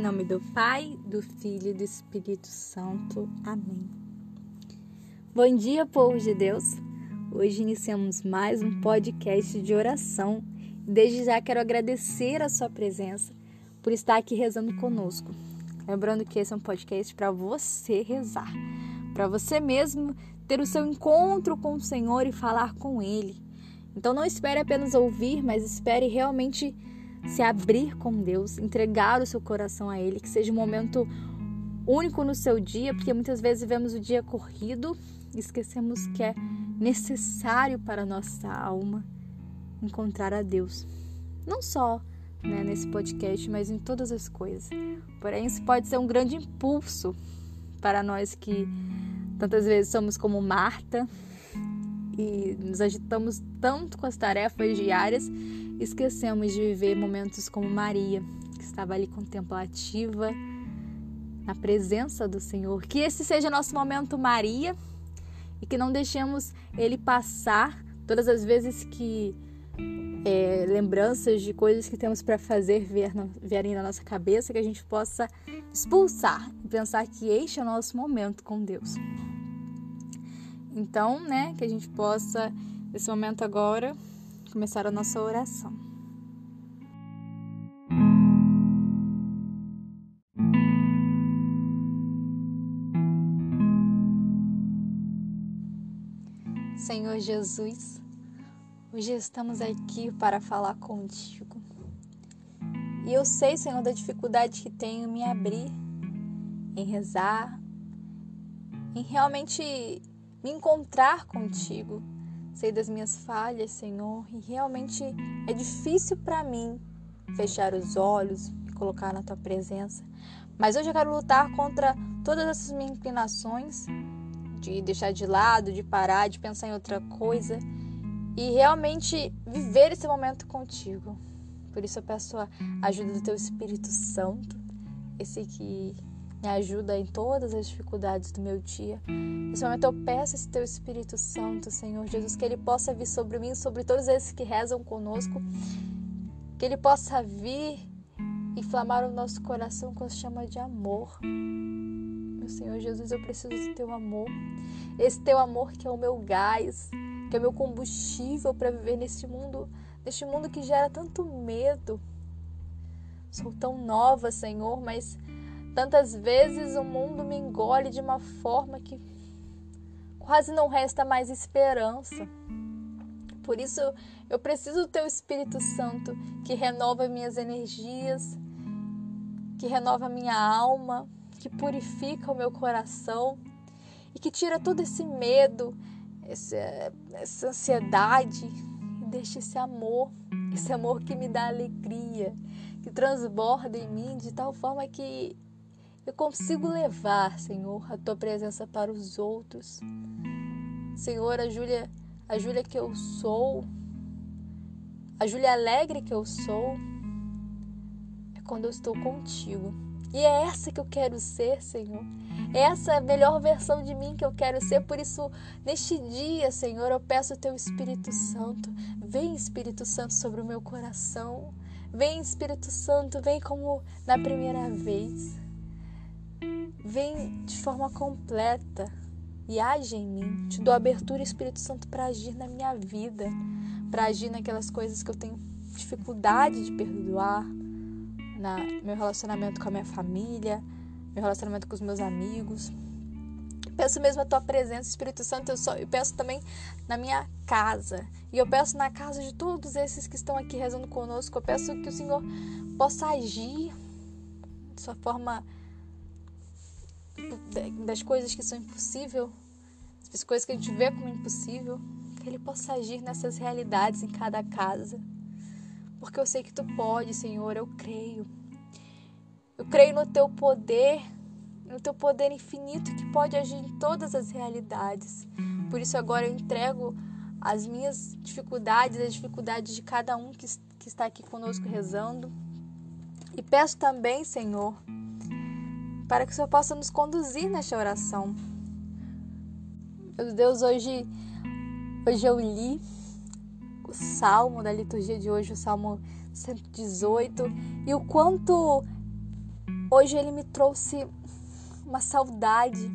Em nome do Pai, do Filho e do Espírito Santo. Amém. Bom dia, povo de Deus. Hoje iniciamos mais um podcast de oração. Desde já quero agradecer a sua presença por estar aqui rezando conosco. Lembrando que esse é um podcast para você rezar, para você mesmo ter o seu encontro com o Senhor e falar com Ele. Então não espere apenas ouvir, mas espere realmente se abrir com Deus, entregar o seu coração a Ele, que seja um momento único no seu dia, porque muitas vezes vivemos o dia corrido e esquecemos que é necessário para a nossa alma encontrar a Deus. Não só né, nesse podcast, mas em todas as coisas. Porém, isso pode ser um grande impulso para nós que tantas vezes somos como Marta e nos agitamos tanto com as tarefas diárias esquecemos de viver momentos como Maria, que estava ali contemplativa, na presença do Senhor. Que esse seja nosso momento, Maria, e que não deixemos ele passar todas as vezes que é, lembranças de coisas que temos para fazer vierem na nossa cabeça, que a gente possa expulsar e pensar que este é o nosso momento com Deus. Então, né, que a gente possa, nesse momento agora, começar a nossa oração. Senhor Jesus, hoje estamos aqui para falar contigo. E eu sei, Senhor, da dificuldade que tenho em me abrir, em rezar, em realmente me encontrar contigo Sei das minhas falhas, Senhor, e realmente é difícil para mim fechar os olhos e colocar na tua presença. Mas hoje eu quero lutar contra todas essas minhas inclinações de deixar de lado, de parar, de pensar em outra coisa e realmente viver esse momento contigo. Por isso eu peço a ajuda do teu Espírito Santo, esse que me ajuda em todas as dificuldades do meu dia. Nesse momento eu peço esse teu Espírito Santo, Senhor Jesus, que ele possa vir sobre mim, sobre todos esses que rezam conosco, que ele possa vir inflamar o nosso coração com a chama de amor. Meu Senhor Jesus, eu preciso do teu amor. Esse teu amor que é o meu gás, que é o meu combustível para viver neste mundo, neste mundo que gera tanto medo. Sou tão nova, Senhor, mas Tantas vezes o mundo me engole de uma forma que quase não resta mais esperança. Por isso eu preciso do teu Espírito Santo que renova minhas energias, que renova minha alma, que purifica o meu coração e que tira todo esse medo, essa, essa ansiedade e deixa esse amor, esse amor que me dá alegria, que transborda em mim de tal forma que eu consigo levar, Senhor, a tua presença para os outros. Senhor, a Júlia, a Júlia que eu sou, a Júlia alegre que eu sou, é quando eu estou contigo. E é essa que eu quero ser, Senhor. É essa a melhor versão de mim que eu quero ser. Por isso, neste dia, Senhor, eu peço o teu Espírito Santo. Vem, Espírito Santo, sobre o meu coração. Vem, Espírito Santo, vem como na primeira vez. Vem de forma completa e age em mim. Te dou abertura, Espírito Santo, para agir na minha vida, para agir naquelas coisas que eu tenho dificuldade de perdoar, na meu relacionamento com a minha família, meu relacionamento com os meus amigos. Peço mesmo a tua presença, Espírito Santo, eu, só, eu peço também na minha casa. E eu peço na casa de todos esses que estão aqui rezando conosco. Eu peço que o Senhor possa agir de sua forma das coisas que são impossíveis, das coisas que a gente vê como impossível, que Ele possa agir nessas realidades em cada casa. Porque eu sei que Tu pode, Senhor, eu creio. Eu creio no Teu poder, no Teu poder infinito que pode agir em todas as realidades. Por isso agora eu entrego as minhas dificuldades, as dificuldades de cada um que, que está aqui conosco rezando. E peço também, Senhor, para que o Senhor possa nos conduzir nesta oração. Meu Deus, hoje, hoje eu li o salmo da liturgia de hoje, o salmo 118, e o quanto Hoje ele me trouxe uma saudade.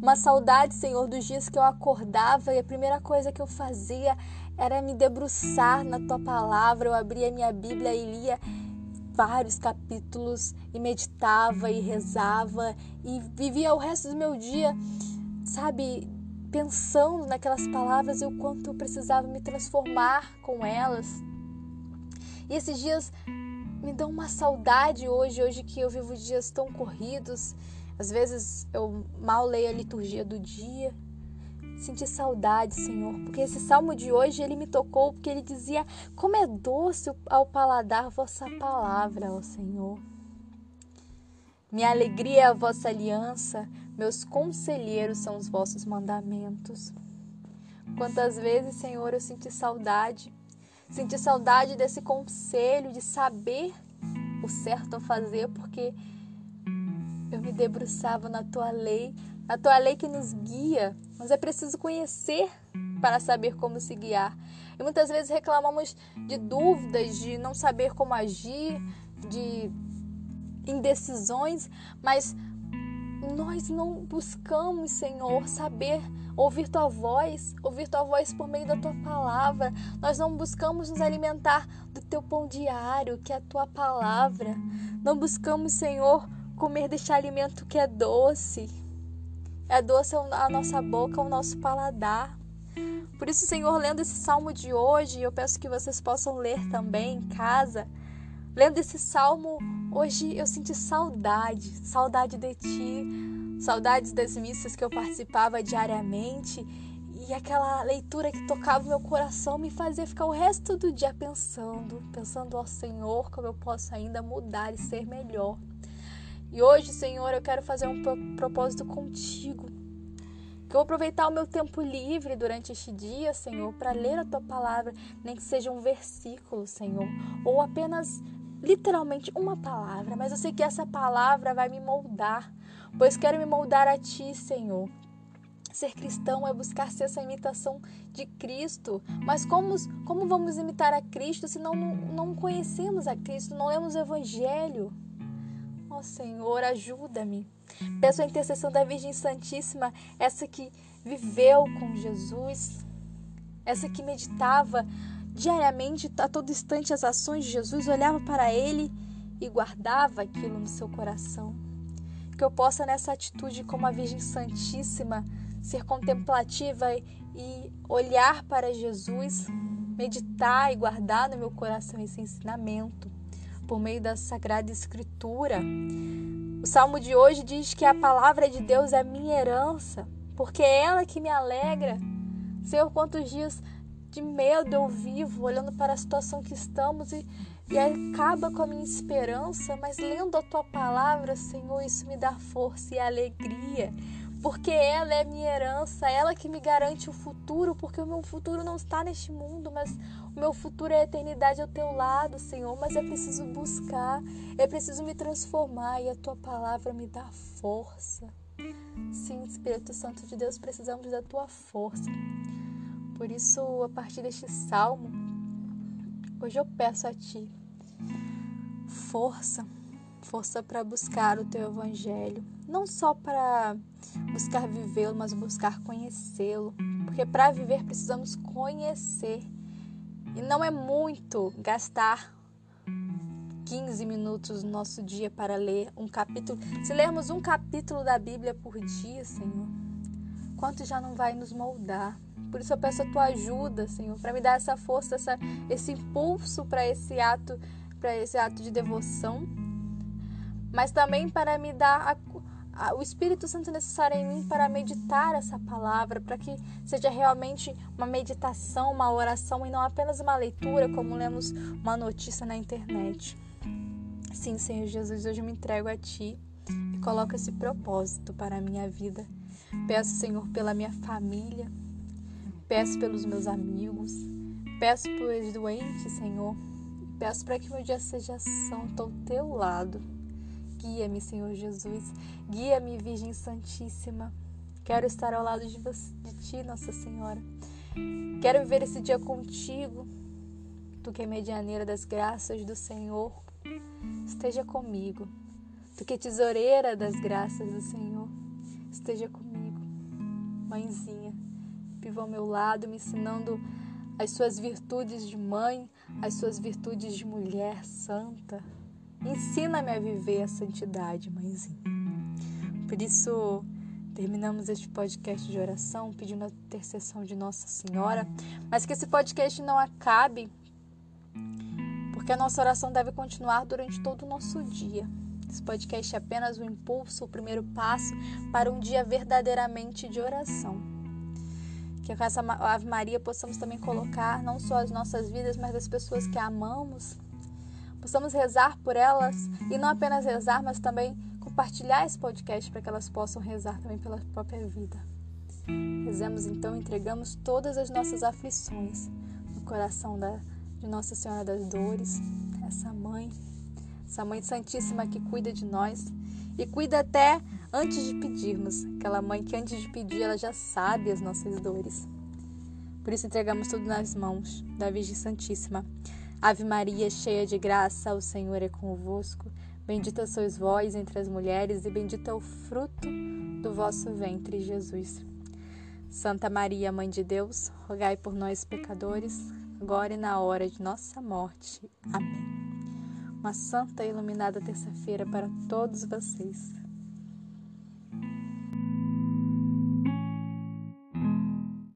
Uma saudade, Senhor, dos dias que eu acordava e a primeira coisa que eu fazia era me debruçar na tua palavra. Eu abria minha Bíblia e lia vários capítulos e meditava e rezava e vivia o resto do meu dia, sabe, pensando naquelas palavras e o quanto eu precisava me transformar com elas. E esses dias me dão uma saudade hoje, hoje que eu vivo dias tão corridos. Às vezes eu mal leio a liturgia do dia. Senti saudade, Senhor, porque esse salmo de hoje ele me tocou porque ele dizia: Como é doce ao paladar vossa palavra, ó Senhor. Minha alegria é a vossa aliança, meus conselheiros são os vossos mandamentos. Quantas vezes, Senhor, eu senti saudade Senti saudade desse conselho, de saber o certo a fazer, porque eu me debruçava na tua lei, na tua lei que nos guia, mas é preciso conhecer para saber como se guiar. E muitas vezes reclamamos de dúvidas, de não saber como agir, de indecisões, mas nós não buscamos, Senhor, saber ouvir tua voz, ouvir tua voz por meio da tua palavra. Nós não buscamos nos alimentar do teu pão diário, que é a tua palavra. Não buscamos, Senhor, comer deste alimento que é doce. É doce a nossa boca, o nosso paladar. Por isso, Senhor, lendo esse salmo de hoje, eu peço que vocês possam ler também em casa. Lendo esse salmo, hoje eu senti saudade, saudade de ti, saudades das missas que eu participava diariamente e aquela leitura que tocava o meu coração me fazia ficar o resto do dia pensando, pensando ao Senhor como eu posso ainda mudar e ser melhor. E hoje, Senhor, eu quero fazer um propósito contigo. Que eu vou aproveitar o meu tempo livre durante este dia, Senhor, para ler a tua palavra, nem que seja um versículo, Senhor, ou apenas literalmente uma palavra, mas eu sei que essa palavra vai me moldar, pois quero me moldar a Ti, Senhor. Ser cristão é buscar ser essa imitação de Cristo. Mas como, como vamos imitar a Cristo se não, não conhecemos a Cristo, não lemos o Evangelho? Senhor, ajuda-me. Peço a intercessão da Virgem Santíssima, essa que viveu com Jesus, essa que meditava diariamente, a todo instante, as ações de Jesus, olhava para ele e guardava aquilo no seu coração que eu possa nessa atitude como a Virgem Santíssima ser contemplativa e olhar para Jesus, meditar e guardar no meu coração esse ensinamento por meio da Sagrada Escritura. O salmo de hoje diz que a palavra de Deus é minha herança, porque é ela que me alegra. Senhor, quantos dias de medo eu vivo olhando para a situação que estamos e e acaba com a minha esperança, mas lendo a tua palavra, Senhor, isso me dá força e alegria, porque ela é minha herança, ela que me garante o futuro, porque o meu futuro não está neste mundo, mas o meu futuro é a eternidade ao teu lado, Senhor. Mas é preciso buscar, é preciso me transformar e a tua palavra me dá força. Sim, Espírito Santo de Deus, precisamos da tua força. Por isso, a partir deste salmo, hoje eu peço a ti força, força para buscar o teu evangelho, não só para buscar vivê-lo, mas buscar conhecê-lo, porque para viver precisamos conhecer. E não é muito gastar 15 minutos no nosso dia para ler um capítulo. Se lermos um capítulo da Bíblia por dia, Senhor, quanto já não vai nos moldar? Por isso eu peço a tua ajuda, Senhor, para me dar essa força, essa, esse impulso para esse ato para esse ato de devoção, mas também para me dar a, a, o Espírito Santo necessário em mim para meditar essa palavra, para que seja realmente uma meditação, uma oração e não apenas uma leitura, como lemos uma notícia na internet. Sim, Senhor Jesus, hoje eu me entrego a Ti e coloco esse propósito para a minha vida. Peço, Senhor, pela minha família, peço pelos meus amigos, peço pelos doentes, Senhor Peço para que meu dia seja santo ao teu lado. Guia-me, Senhor Jesus. Guia-me, Virgem Santíssima. Quero estar ao lado de, você, de ti, Nossa Senhora. Quero viver esse dia contigo. Tu que é medianeira das graças do Senhor, esteja comigo. do que tesoureira das graças do Senhor. Esteja comigo, mãezinha, viva ao meu lado, me ensinando as suas virtudes de mãe, as suas virtudes de mulher santa. Ensina-me a viver a santidade, mãezinha. Por isso, terminamos este podcast de oração pedindo a intercessão de Nossa Senhora, mas que esse podcast não acabe, porque a nossa oração deve continuar durante todo o nosso dia. Esse podcast é apenas um impulso, o primeiro passo para um dia verdadeiramente de oração. Que com essa Ave Maria possamos também colocar não só as nossas vidas, mas das pessoas que amamos. Possamos rezar por elas e não apenas rezar, mas também compartilhar esse podcast para que elas possam rezar também pela própria vida. Rezemos então, entregamos todas as nossas aflições no coração da, de Nossa Senhora das Dores, essa mãe, essa mãe santíssima que cuida de nós e cuida até antes de pedirmos. Aquela mãe que antes de pedir ela já sabe as nossas dores. Por isso entregamos tudo nas mãos da Virgem Santíssima. Ave Maria, cheia de graça, o Senhor é convosco. Bendita sois vós entre as mulheres, e bendito é o fruto do vosso ventre, Jesus. Santa Maria, Mãe de Deus, rogai por nós, pecadores, agora e na hora de nossa morte. Amém. Uma santa e iluminada terça-feira para todos vocês.